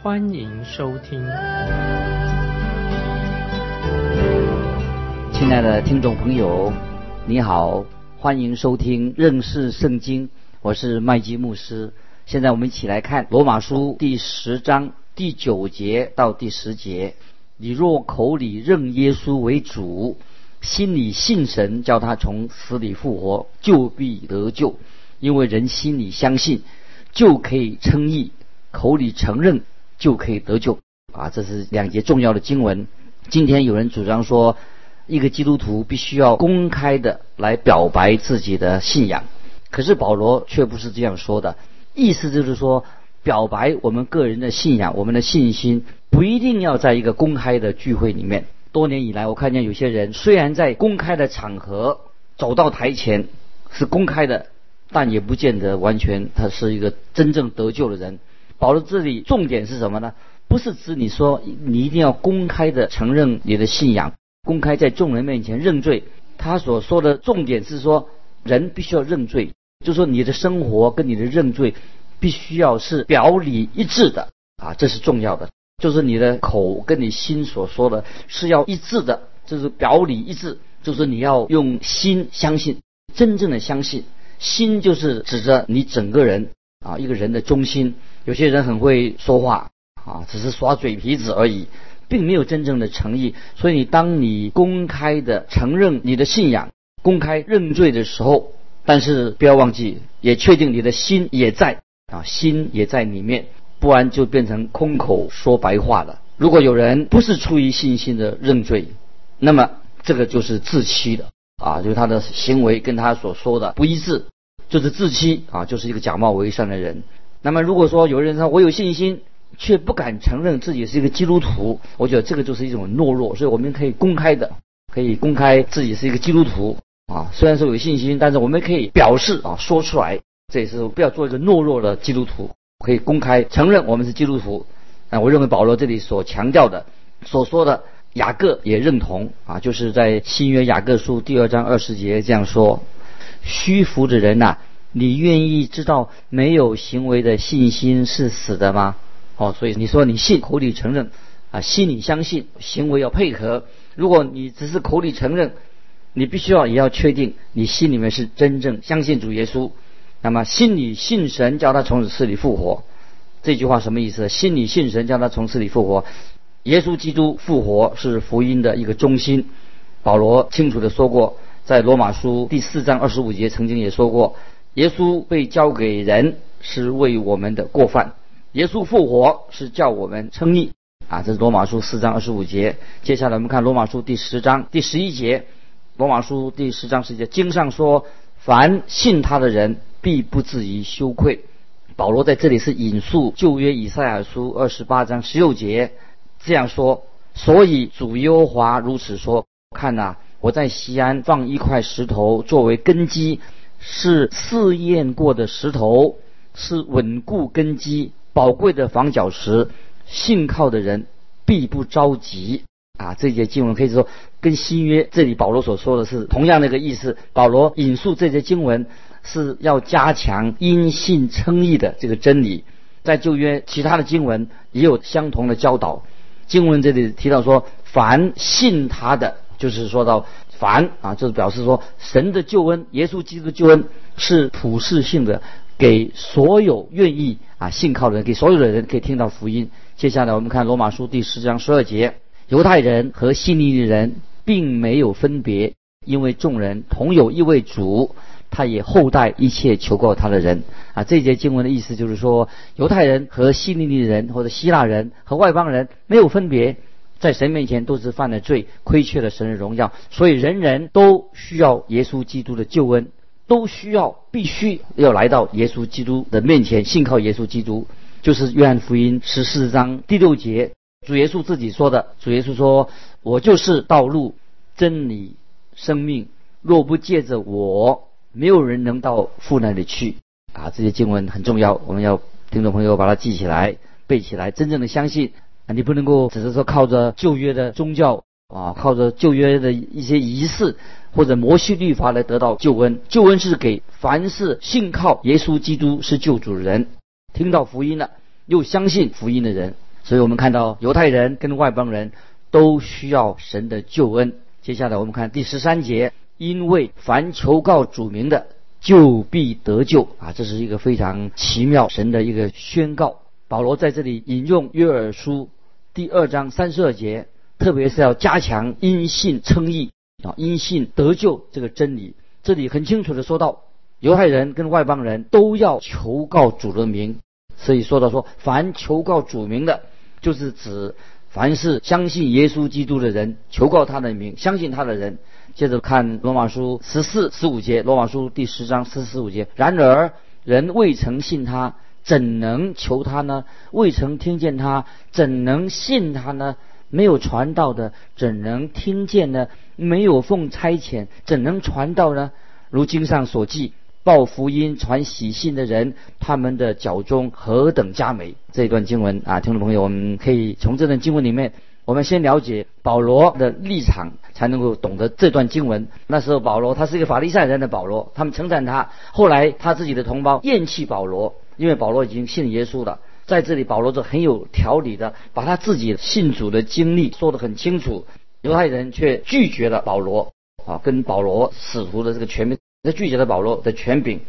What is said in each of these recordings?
欢迎收听。亲爱的听众朋友，你好，欢迎收听认识圣经，我是麦基牧师。现在我们一起来看罗马书第十章第九节到第十节。你若口里认耶稣为主，心里信神，叫他从死里复活，就必得救。因为人心里相信，就可以称义；口里承认，就可以得救。啊，这是两节重要的经文。今天有人主张说，一个基督徒必须要公开的来表白自己的信仰。可是保罗却不是这样说的，意思就是说，表白我们个人的信仰、我们的信心，不一定要在一个公开的聚会里面。多年以来，我看见有些人虽然在公开的场合走到台前是公开的，但也不见得完全他是一个真正得救的人。保罗这里重点是什么呢？不是指你说你一定要公开的承认你的信仰，公开在众人面前认罪。他所说的重点是说，人必须要认罪，就说你的生活跟你的认罪必须要是表里一致的啊，这是重要的。就是你的口跟你心所说的是要一致的，就是表里一致。就是你要用心相信，真正的相信。心就是指着你整个人啊，一个人的中心。有些人很会说话啊，只是耍嘴皮子而已，并没有真正的诚意。所以你当你公开的承认你的信仰，公开认罪的时候，但是不要忘记，也确定你的心也在啊，心也在里面。不然就变成空口说白话了。如果有人不是出于信心的认罪，那么这个就是自欺的啊，就是他的行为跟他所说的不一致，就是自欺啊，就是一个假冒伪善的人。那么如果说有人说我有信心，却不敢承认自己是一个基督徒，我觉得这个就是一种懦弱。所以我们可以公开的，可以公开自己是一个基督徒啊，虽然说有信心，但是我们可以表示啊，说出来，这也是不要做一个懦弱的基督徒。可以公开承认我们是基督徒，啊，我认为保罗这里所强调的、所说的，雅各也认同啊，就是在新约雅各书第二章二十节这样说：虚浮的人呐，你愿意知道没有行为的信心是死的吗？哦，所以你说你信，口里承认，啊，心里相信，行为要配合。如果你只是口里承认，你必须要也要确定你心里面是真正相信主耶稣。那么，心里信神，叫他从死里复活，这句话什么意思？心里信神，叫他从死里复活。耶稣基督复活是福音的一个中心。保罗清楚的说过，在罗马书第四章二十五节曾经也说过，耶稣被交给人是为我们的过犯，耶稣复活是叫我们称义。啊，这是罗马书四章二十五节。接下来我们看罗马书第十章第十一节。罗马书第十章十一节，经上说，凡信他的人。必不至于羞愧。保罗在这里是引述旧约以赛亚书二十八章十六节这样说：所以主耶和华如此说：看呐，我在西安放一块石头作为根基，是试验过的石头，是稳固根基、宝贵的防脚石。信靠的人必不着急。啊，这节经文可以说跟新约这里保罗所说的是同样的一个意思。保罗引述这些经文。是要加强因信称义的这个真理，在旧约其他的经文也有相同的教导。经文这里提到说，凡信他的，就是说到凡啊，就是表示说神的救恩，耶稣基督的救恩是普世性的，给所有愿意啊信靠的人，给所有的人可以听到福音。接下来我们看罗马书第十章十二节，犹太人和希利的人并没有分别，因为众人同有一位主。他也厚待一切求告他的人啊！这节经文的意思就是说，犹太人和希利尼人或者希腊人和外邦人没有分别，在神面前都是犯了罪，亏缺了神的荣耀，所以人人都需要耶稣基督的救恩，都需要必须要来到耶稣基督的面前，信靠耶稣基督。就是约翰福音十四章第六节主耶稣自己说的。主耶稣说：“我就是道路、真理、生命，若不借着我，没有人能到父那里去。”啊，这些经文很重要，我们要听众朋友把它记起来、背起来，真正的相信！你不能够只是说靠着旧约的宗教啊，靠着旧约的一些仪式或者摩西律法来得到救恩。救恩是给凡是信靠耶稣基督是救主的人，听到福音了又相信福音的人。所以我们看到犹太人跟外邦人都需要神的救恩。接下来我们看第十三节，因为凡求告主名的。就必得救啊！这是一个非常奇妙神的一个宣告。保罗在这里引用约珥书第二章三十二节，特别是要加强因信称义啊，因信得救这个真理。这里很清楚的说到，犹太人跟外邦人都要求告主的名，所以说到说，凡求告主名的，就是指凡是相信耶稣基督的人，求告他的名，相信他的人。接着看罗马书十四、十五节，罗马书第十章十四、十五节。然而人未曾信他，怎能求他呢？未曾听见他，怎能信他呢？没有传道的，怎能听见呢？没有奉差遣，怎能传道呢？如经上所记，报福音、传喜信的人，他们的脚中何等佳美！这一段经文啊，听众朋友，我们可以从这段经文里面。我们先了解保罗的立场，才能够懂得这段经文。那时候保罗他是一个法利赛人的保罗，他们称赞他。后来他自己的同胞厌弃保罗，因为保罗已经信耶稣了。在这里，保罗就很有条理的把他自己信主的经历说得很清楚。犹太人却拒绝了保罗啊，跟保罗使徒的这个权柄，他拒绝了保罗的权柄。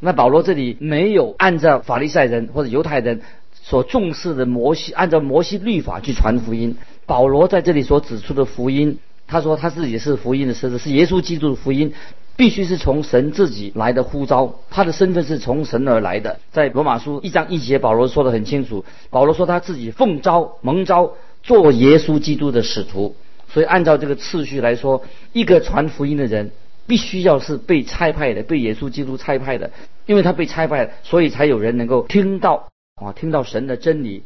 那保罗这里没有按照法利赛人或者犹太人所重视的摩西，按照摩西律法去传福音。保罗在这里所指出的福音，他说他自己是福音的使者，是耶稣基督的福音，必须是从神自己来的呼召，他的身份是从神而来的。在罗马书一章一节，保罗说的很清楚。保罗说他自己奉召蒙召做耶稣基督的使徒，所以按照这个次序来说，一个传福音的人必须要是被差派的，被耶稣基督差派的，因为他被差派，所以才有人能够听到啊，听到神的真理，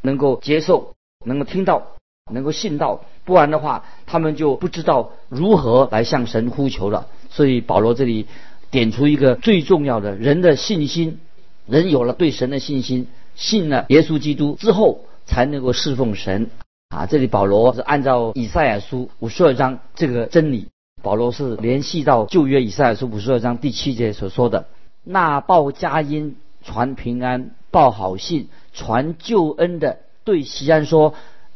能够接受，能够听到。能够信到，不然的话，他们就不知道如何来向神呼求了。所以保罗这里点出一个最重要的人的信心，人有了对神的信心，信了耶稣基督之后，才能够侍奉神。啊，这里保罗是按照以赛亚书五十二章这个真理，保罗是联系到旧约以赛亚书五十二章第七节所说的：“那报佳音、传平安、报好信、传救恩的，对西安说。”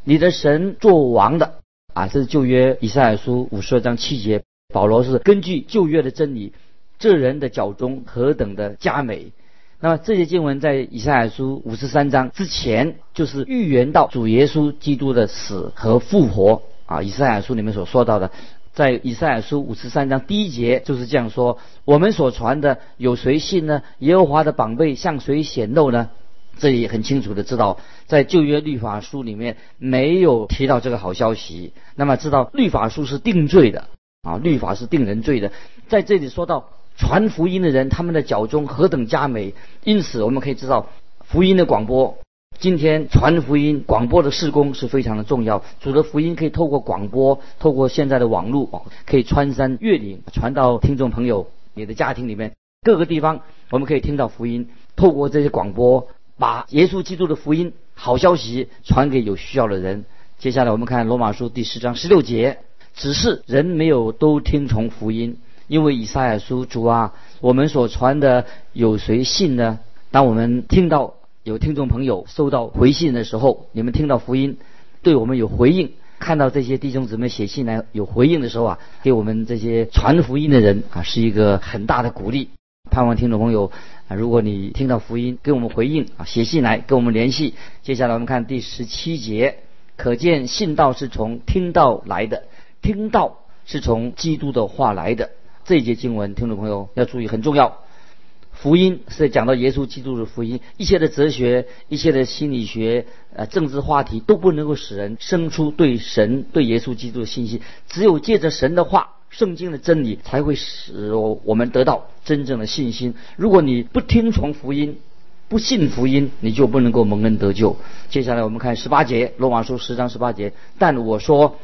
你的神做王的啊，这是旧约以赛亚书五十二章七节。保罗是根据旧约的真理，这人的脚中何等的佳美。那么这些经文在以赛亚书五十三章之前，就是预言到主耶稣基督的死和复活啊。以赛亚书里面所说到的，在以赛亚书五十三章第一节就是这样说：我们所传的有谁信呢？耶和华的宝贝向谁显露呢？这里很清楚的知道，在旧约律法书里面没有提到这个好消息。那么知道律法书是定罪的啊，律法是定人罪的。在这里说到传福音的人，他们的脚中何等佳美。因此我们可以知道，福音的广播，今天传福音广播的事工是非常的重要。主的福音可以透过广播，透过现在的网络，可以穿山越岭传到听众朋友你的家庭里面各个地方，我们可以听到福音，透过这些广播。把耶稣基督的福音好消息传给有需要的人。接下来我们看罗马书第十章十六节，只是人没有都听从福音，因为以赛亚书主啊，我们所传的有谁信呢？当我们听到有听众朋友收到回信的时候，你们听到福音，对我们有回应，看到这些弟兄姊妹写信来有回应的时候啊，给我们这些传福音的人啊，是一个很大的鼓励。盼望听众朋友。啊，如果你听到福音，给我们回应啊，写信来跟我们联系。接下来我们看第十七节，可见信道是从听到来的，听到是从基督的话来的。这一节经文，听众朋友要注意，很重要。福音是讲到耶稣基督的福音，一切的哲学、一切的心理学、呃政治话题都不能够使人生出对神、对耶稣基督的信心。只有借着神的话。圣经的真理才会使我们得到真正的信心。如果你不听从福音，不信福音，你就不能够蒙恩得救。接下来我们看十八节，罗马书十章十八节。但我说，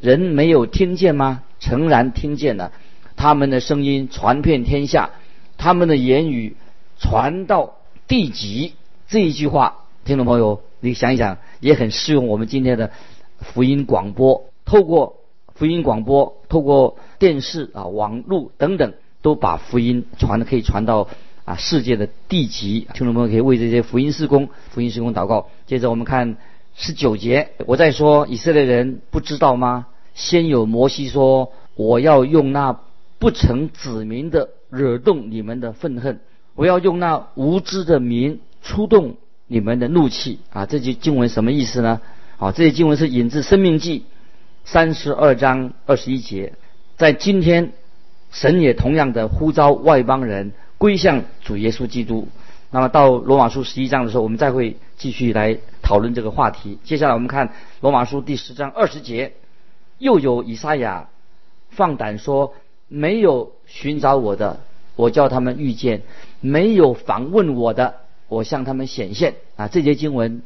人没有听见吗？诚然听见了，他们的声音传遍天下，他们的言语传到地极。这一句话，听众朋友，你想一想，也很适用我们今天的福音广播。透过福音广播，透过电视啊、网络等等，都把福音传的可以传到。啊，世界的地极，听众朋友可以为这些福音施工、福音施工祷告。接着我们看十九节，我在说以色列人不知道吗？先有摩西说，我要用那不成子民的惹动你们的愤恨，我要用那无知的民出动你们的怒气。啊，这句经文什么意思呢？好，这些经文是引自《生命记》三十二章二十一节。在今天，神也同样的呼召外邦人。归向主耶稣基督。那么到罗马书十一章的时候，我们再会继续来讨论这个话题。接下来我们看罗马书第十章二十节，又有以赛亚放胆说：“没有寻找我的，我叫他们遇见；没有访问我的，我向他们显现。”啊，这节经文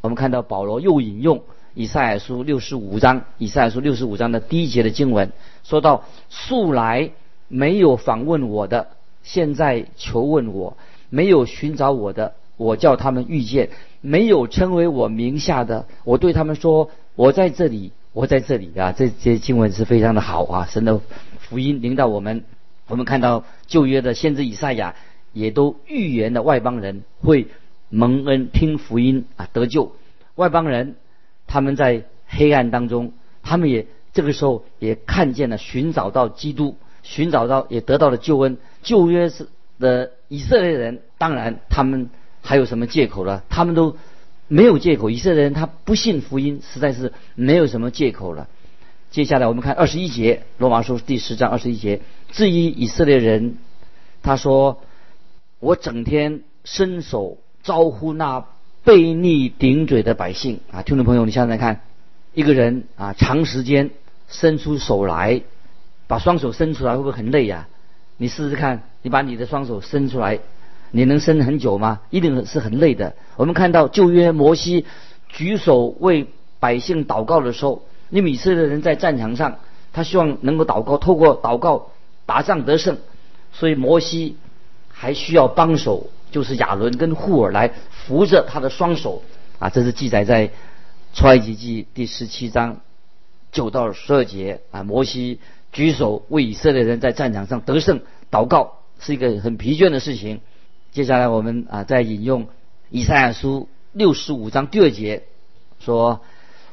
我们看到保罗又引用以赛亚书六十五章，以赛亚书六十五章的第一节的经文，说到：“素来没有访问我的。”现在求问我，没有寻找我的，我叫他们遇见；没有称为我名下的，我对他们说：我在这里，我在这里啊！这些经文是非常的好啊！神的福音领导我们，我们看到旧约的先知以赛亚也都预言的外邦人会蒙恩听福音啊得救。外邦人他们在黑暗当中，他们也这个时候也看见了，寻找到基督。寻找到也得到了救恩。旧约是的以色列人，当然他们还有什么借口了？他们都没有借口。以色列人他不信福音，实在是没有什么借口了。接下来我们看二十一节，罗马书第十章二十一节。至于以色列人，他说：“我整天伸手招呼那悖逆顶嘴的百姓啊！”听众朋友，你想想看，一个人啊，长时间伸出手来。把双手伸出来会不会很累呀？你试试看，你把你的双手伸出来，你能伸很久吗？一定是很累的。我们看到旧约摩西举手为百姓祷告的时候，因为以色列人在战场上，他希望能够祷告，透过祷告打仗得胜，所以摩西还需要帮手，就是亚伦跟户尔来扶着他的双手啊。这是记载在出埃及记第十七章九到十二节啊，摩西。举手为以色列人在战场上得胜祷告是一个很疲倦的事情。接下来我们啊再引用以赛亚书六十五章第二节说：“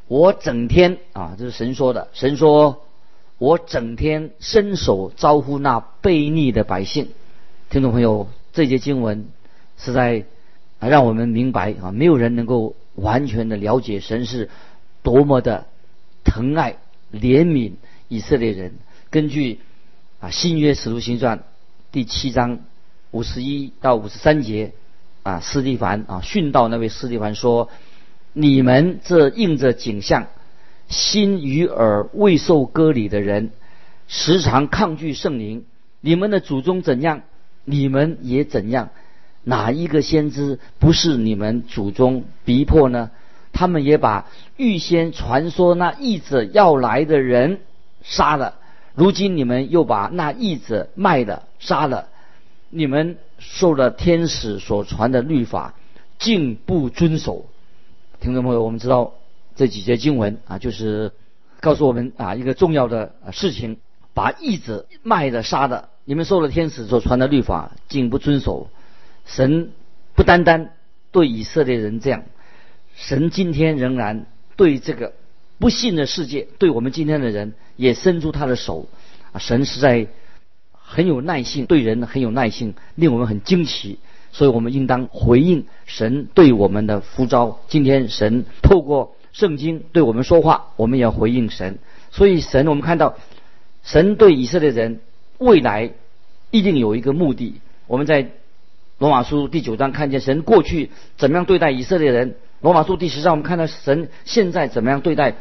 我整天啊，这是神说的。神说，我整天伸手招呼那悖逆的百姓。”听众朋友，这节经文是在啊让我们明白啊，没有人能够完全的了解神是多么的疼爱怜悯以色列人。根据啊新约使徒行传第七章五十一到五十三节啊，斯蒂凡啊训道那位斯蒂凡说：“你们这应着景象，心与耳未受割礼的人，时常抗拒圣灵。你们的祖宗怎样，你们也怎样。哪一个先知不是你们祖宗逼迫呢？他们也把预先传说那义者要来的人杀了。”如今你们又把那义者卖了、杀了，你们受了天使所传的律法，竟不遵守。听众朋友，我们知道这几节经文啊，就是告诉我们啊一个重要的事情：把义子卖的、杀的，你们受了天使所传的律法，竟不遵守。神不单单对以色列人这样，神今天仍然对这个。不信的世界对我们今天的人也伸出他的手，啊，神实在很有耐性，对人很有耐性，令我们很惊奇，所以我们应当回应神对我们的呼召。今天神透过圣经对我们说话，我们也要回应神。所以神，我们看到神对以色列人未来一定有一个目的。我们在罗马书第九章看见神过去怎么样对待以色列人，罗马书第十章我们看到神现在怎么样对待。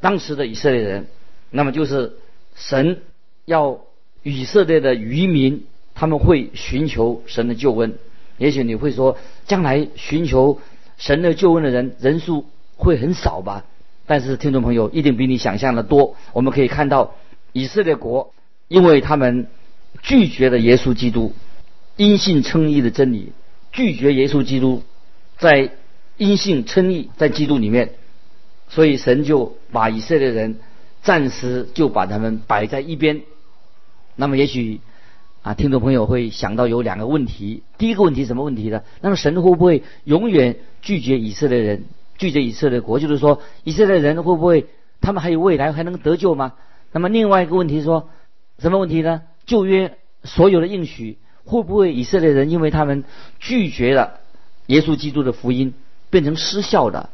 当时的以色列人，那么就是神要以色列的渔民，他们会寻求神的救恩。也许你会说，将来寻求神的救恩的人人数会很少吧？但是听众朋友一定比你想象的多。我们可以看到，以色列国因为他们拒绝了耶稣基督因信称义的真理，拒绝耶稣基督在因信称义在基督里面，所以神就把以色列人暂时就把他们摆在一边。那么也许。啊，听众朋友会想到有两个问题。第一个问题什么问题呢？那么神会不会永远拒绝以色列人，拒绝以色列国？就是说，以色列人会不会他们还有未来，还能得救吗？那么另外一个问题说，什么问题呢？旧约所有的应许会不会以色列人因为他们拒绝了耶稣基督的福音，变成失效的？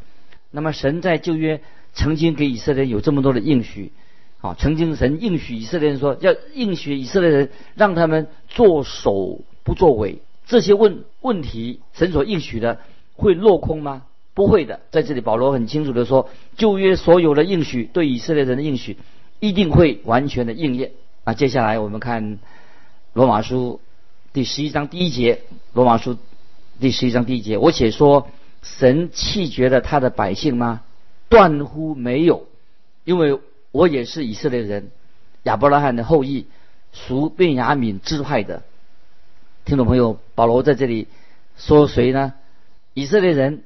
那么神在旧约曾经给以色列有这么多的应许。啊，曾经神应许以色列人说，要应许以色列人，让他们做首不作尾。这些问问题，神所应许的会落空吗？不会的。在这里，保罗很清楚的说，旧约所有的应许，对以色列人的应许，一定会完全的应验。啊，接下来我们看罗马书第十一章第一节，罗马书第十一章第一节，我且说，神弃绝了他的百姓吗？断乎没有，因为。我也是以色列人，亚伯拉罕的后裔，属便雅悯支派的。听众朋友，保罗在这里说谁呢？以色列人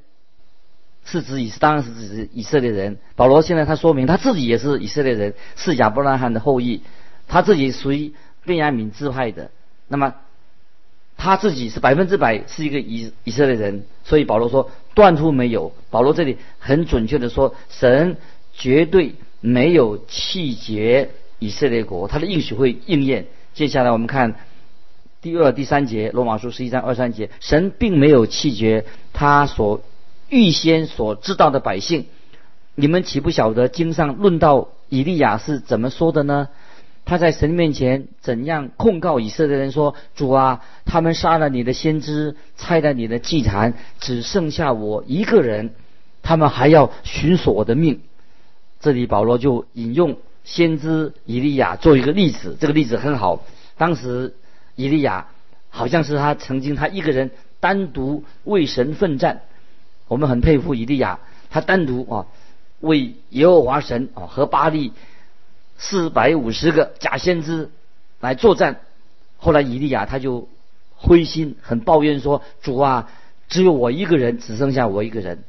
是指以，当然是指以色列人。保罗现在他说明他自己也是以色列人，是亚伯拉罕的后裔，他自己属于便雅悯支派的。那么他自己是百分之百是一个以以色列人，所以保罗说断乎没有。保罗这里很准确的说，神绝对。没有气绝以色列国，他的应许会应验。接下来我们看第二、第三节，罗马书十一章二三节，神并没有气绝他所预先所知道的百姓。你们岂不晓得经上论到以利亚是怎么说的呢？他在神面前怎样控告以色列人说：“主啊，他们杀了你的先知，拆了你的祭坛，只剩下我一个人，他们还要寻索我的命。”这里保罗就引用先知以利亚做一个例子，这个例子很好。当时以利亚好像是他曾经他一个人单独为神奋战，我们很佩服以利亚，他单独啊为耶和华神啊和巴利四百五十个假先知来作战。后来以利亚他就灰心，很抱怨说：“主啊，只有我一个人，只剩下我一个人。”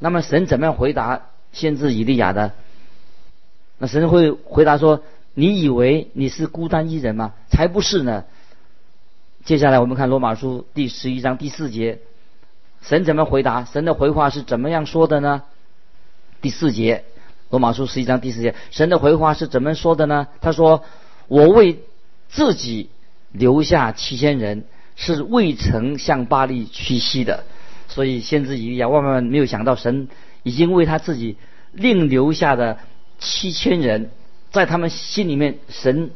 那么神怎么样回答？先知以利亚的，那神会回答说：“你以为你是孤单一人吗？才不是呢。”接下来我们看罗马书第十一章第四节，神怎么回答？神的回话是怎么样说的呢？第四节，罗马书十一章第四节，神的回话是怎么说的呢？他说：“我为自己留下七千人，是未曾向巴黎屈膝的。”所以先知以利亚万万没有想到神。已经为他自己另留下的七千人，在他们心里面，神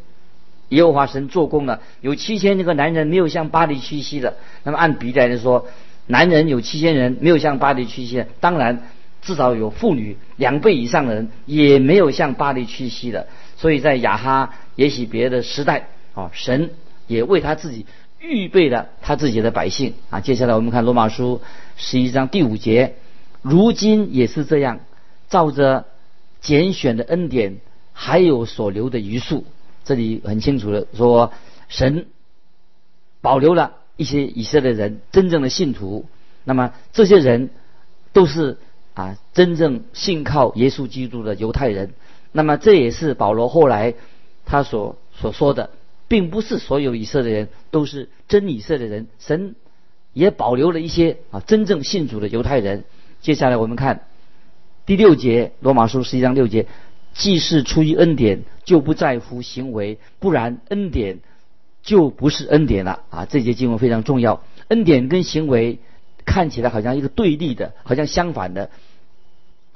耶和华神做工了。有七千那个男人没有向巴黎屈膝的，那么按比例来说，男人有七千人没有向巴黎屈膝，当然至少有妇女两倍以上的人也没有向巴黎屈膝的。所以在亚哈也许别的时代啊，神也为他自己预备了他自己的百姓啊。接下来我们看罗马书十一章第五节。如今也是这样，照着拣选的恩典，还有所留的余数。这里很清楚的说，神保留了一些以色列人真正的信徒。那么这些人都是啊真正信靠耶稣基督的犹太人。那么这也是保罗后来他所所说的，并不是所有以色列人都是真以色列人。神也保留了一些啊真正信主的犹太人。接下来我们看第六节，罗马书十一章六节，既是出于恩典，就不在乎行为，不然恩典就不是恩典了啊！这节经文非常重要，恩典跟行为看起来好像一个对立的，好像相反的。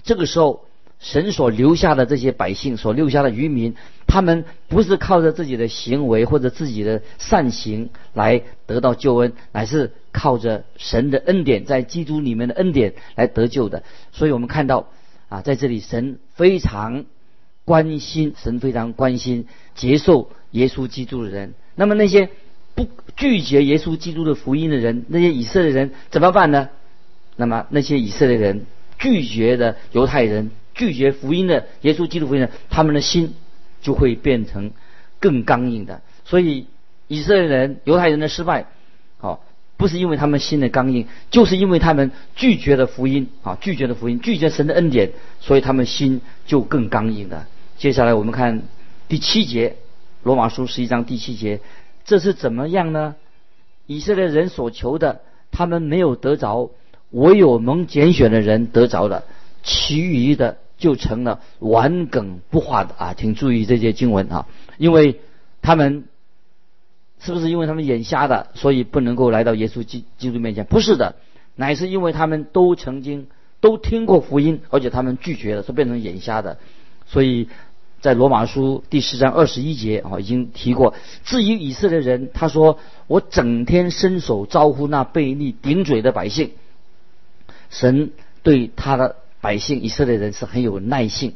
这个时候，神所留下的这些百姓，所留下的渔民，他们不是靠着自己的行为或者自己的善行来得到救恩，乃是。靠着神的恩典，在基督里面的恩典来得救的，所以我们看到啊，在这里神非常关心，神非常关心接受耶稣基督的人。那么那些不拒绝耶稣基督的福音的人，那些以色列人怎么办呢？那么那些以色列人拒绝的犹太人，拒绝福音的耶稣基督福音的，他们的心就会变成更刚硬的。所以以色列人、犹太人的失败，好，不是因为他们心的刚硬，就是因为他们拒绝了福音啊，拒绝了福音，拒绝神的恩典，所以他们心就更刚硬了。接下来我们看第七节，罗马书十一章第七节，这是怎么样呢？以色列人所求的，他们没有得着。唯有蒙拣选的人得着了，其余的就成了顽梗不化的啊！请注意这些经文啊，因为他们是不是因为他们眼瞎的，所以不能够来到耶稣基基督面前？不是的，乃是因为他们都曾经都听过福音，而且他们拒绝了，所以变成眼瞎的。所以在罗马书第十章二十一节啊，已经提过。至于以色列人，他说：“我整天伸手招呼那悖逆顶嘴的百姓。”神对他的百姓以色列人是很有耐性。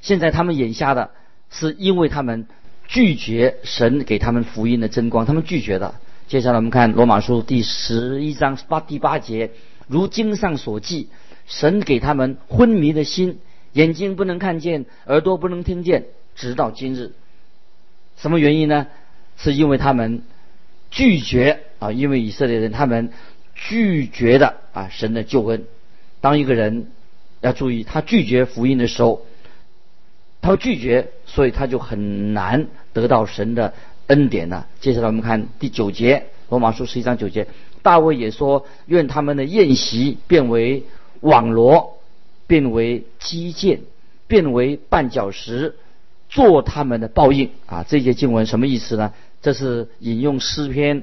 现在他们眼瞎的，是因为他们拒绝神给他们福音的真光，他们拒绝的。接下来我们看罗马书第十一章八第八节，如经上所记，神给他们昏迷的心，眼睛不能看见，耳朵不能听见，直到今日。什么原因呢？是因为他们拒绝啊，因为以色列人他们。拒绝的啊，神的救恩。当一个人要注意，他拒绝福音的时候，他拒绝，所以他就很难得到神的恩典了。接下来我们看第九节，罗马书十一章九节，大卫也说：愿他们的宴席变为网罗，变为基建，变为绊脚石，做他们的报应啊！这些经文什么意思呢？这是引用诗篇。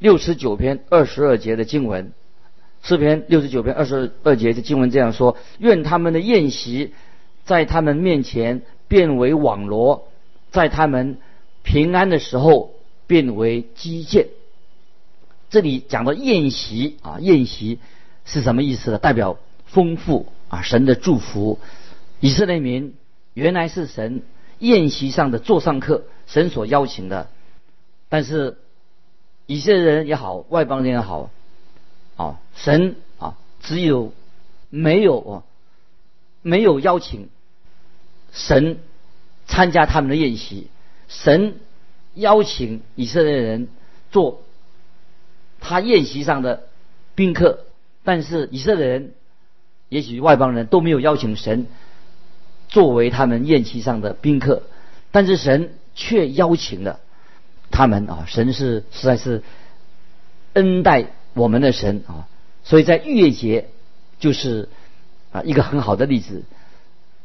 六十九篇二十二节的经文，诗篇六十九篇二十二节的经文这样说：愿他们的宴席在他们面前变为网罗，在他们平安的时候变为基建。这里讲到宴席啊，宴席是什么意思呢？代表丰富啊，神的祝福。以色列民原来是神宴席上的座上客，神所邀请的，但是。以色列人也好，外邦人也好，啊，神啊，只有没有啊，没有邀请神参加他们的宴席。神邀请以色列人做他宴席上的宾客，但是以色列人，也许外邦人都没有邀请神作为他们宴席上的宾客，但是神却邀请了。他们啊，神是实在是恩待我们的神啊，所以在逾越节就是啊一个很好的例子。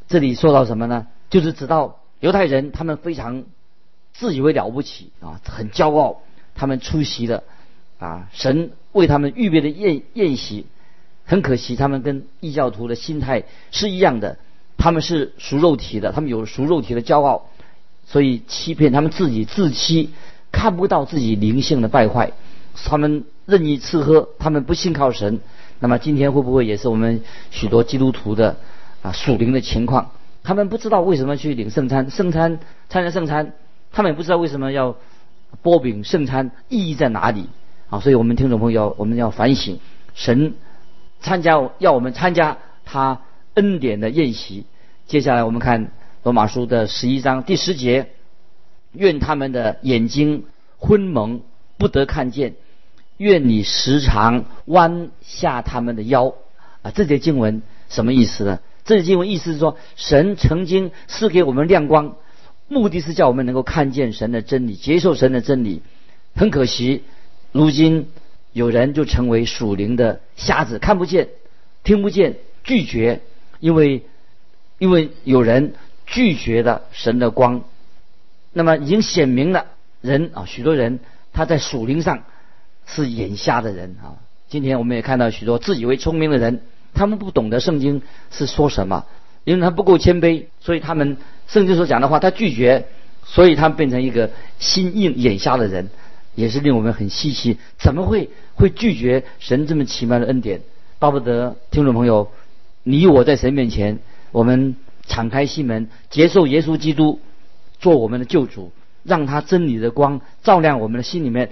这里说到什么呢？就是知道犹太人他们非常自以为了不起啊，很骄傲。他们出席了啊神为他们预备的宴宴席，很可惜他们跟异教徒的心态是一样的，他们是属肉体的，他们有属肉体的骄傲，所以欺骗他们自己自欺。看不到自己灵性的败坏，他们任意吃喝，他们不信靠神。那么今天会不会也是我们许多基督徒的啊属灵的情况？他们不知道为什么去领圣餐，圣餐参加圣餐，他们也不知道为什么要波饼圣餐意义在哪里啊？所以我们听众朋友，我们要反省，神参加要我们参加他恩典的宴席。接下来我们看罗马书的十一章第十节。愿他们的眼睛昏蒙，不得看见；愿你时常弯下他们的腰。啊，这节经文什么意思呢？这节经文意思是说，神曾经赐给我们亮光，目的是叫我们能够看见神的真理，接受神的真理。很可惜，如今有人就成为属灵的瞎子，看不见，听不见，拒绝，因为因为有人拒绝了神的光。那么已经显明了，人啊，许多人他在属灵上是眼瞎的人啊。今天我们也看到许多自以为聪明的人，他们不懂得圣经是说什么，因为他不够谦卑，所以他们圣经所讲的话他拒绝，所以他们变成一个心硬眼瞎的人，也是令我们很稀奇。怎么会会拒绝神这么奇妙的恩典？巴不得听众朋友，你我在神面前，我们敞开心门，接受耶稣基督。做我们的救主，让他真理的光照亮我们的心里面，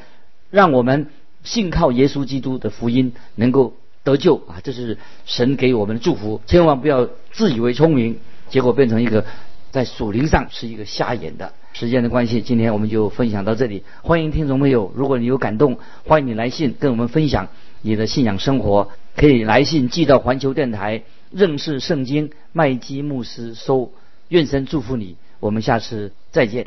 让我们信靠耶稣基督的福音能够得救啊！这是神给我们的祝福，千万不要自以为聪明，结果变成一个在属灵上是一个瞎眼的。时间的关系，今天我们就分享到这里。欢迎听众朋友，如果你有感动，欢迎你来信跟我们分享你的信仰生活，可以来信寄到环球电台认识圣经麦基牧师收。愿神祝福你，我们下次再见。